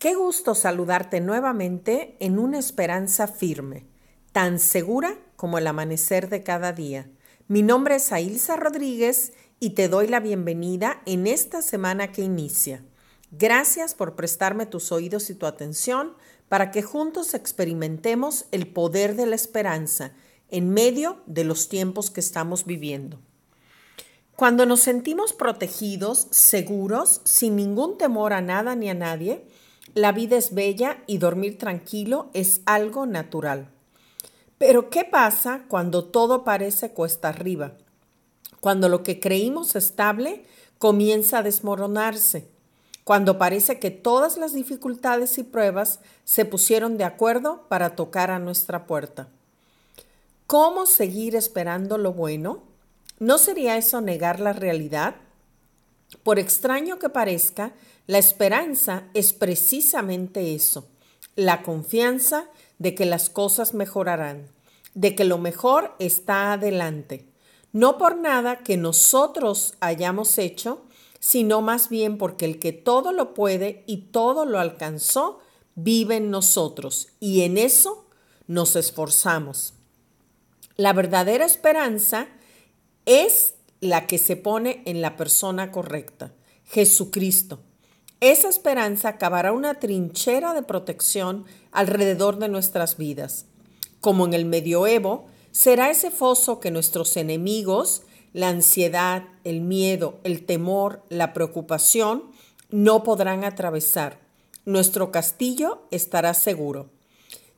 Qué gusto saludarte nuevamente en una esperanza firme, tan segura como el amanecer de cada día. Mi nombre es Ailsa Rodríguez y te doy la bienvenida en esta semana que inicia. Gracias por prestarme tus oídos y tu atención para que juntos experimentemos el poder de la esperanza en medio de los tiempos que estamos viviendo. Cuando nos sentimos protegidos, seguros, sin ningún temor a nada ni a nadie, la vida es bella y dormir tranquilo es algo natural. Pero ¿qué pasa cuando todo parece cuesta arriba? Cuando lo que creímos estable comienza a desmoronarse. Cuando parece que todas las dificultades y pruebas se pusieron de acuerdo para tocar a nuestra puerta. ¿Cómo seguir esperando lo bueno? ¿No sería eso negar la realidad? Por extraño que parezca, la esperanza es precisamente eso, la confianza de que las cosas mejorarán, de que lo mejor está adelante, no por nada que nosotros hayamos hecho, sino más bien porque el que todo lo puede y todo lo alcanzó, vive en nosotros y en eso nos esforzamos. La verdadera esperanza es la que se pone en la persona correcta, Jesucristo. Esa esperanza acabará una trinchera de protección alrededor de nuestras vidas. Como en el medioevo, será ese foso que nuestros enemigos, la ansiedad, el miedo, el temor, la preocupación, no podrán atravesar. Nuestro castillo estará seguro.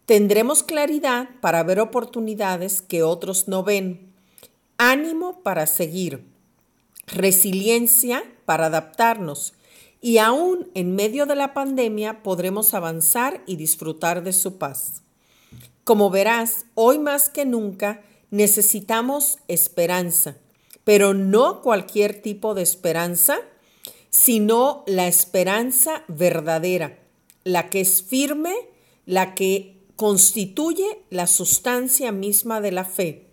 Tendremos claridad para ver oportunidades que otros no ven ánimo para seguir, resiliencia para adaptarnos y aún en medio de la pandemia podremos avanzar y disfrutar de su paz. Como verás, hoy más que nunca necesitamos esperanza, pero no cualquier tipo de esperanza, sino la esperanza verdadera, la que es firme, la que constituye la sustancia misma de la fe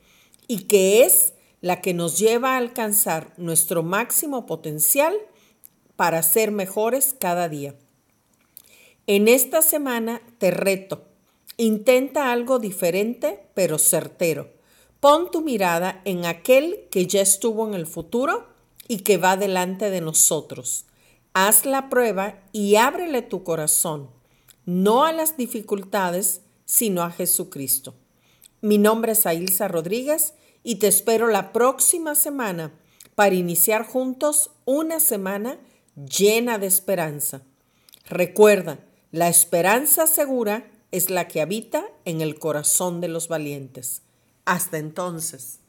y que es la que nos lleva a alcanzar nuestro máximo potencial para ser mejores cada día. En esta semana te reto, intenta algo diferente pero certero. Pon tu mirada en aquel que ya estuvo en el futuro y que va delante de nosotros. Haz la prueba y ábrele tu corazón, no a las dificultades, sino a Jesucristo. Mi nombre es Ailsa Rodríguez y te espero la próxima semana para iniciar juntos una semana llena de esperanza. Recuerda, la esperanza segura es la que habita en el corazón de los valientes. Hasta entonces.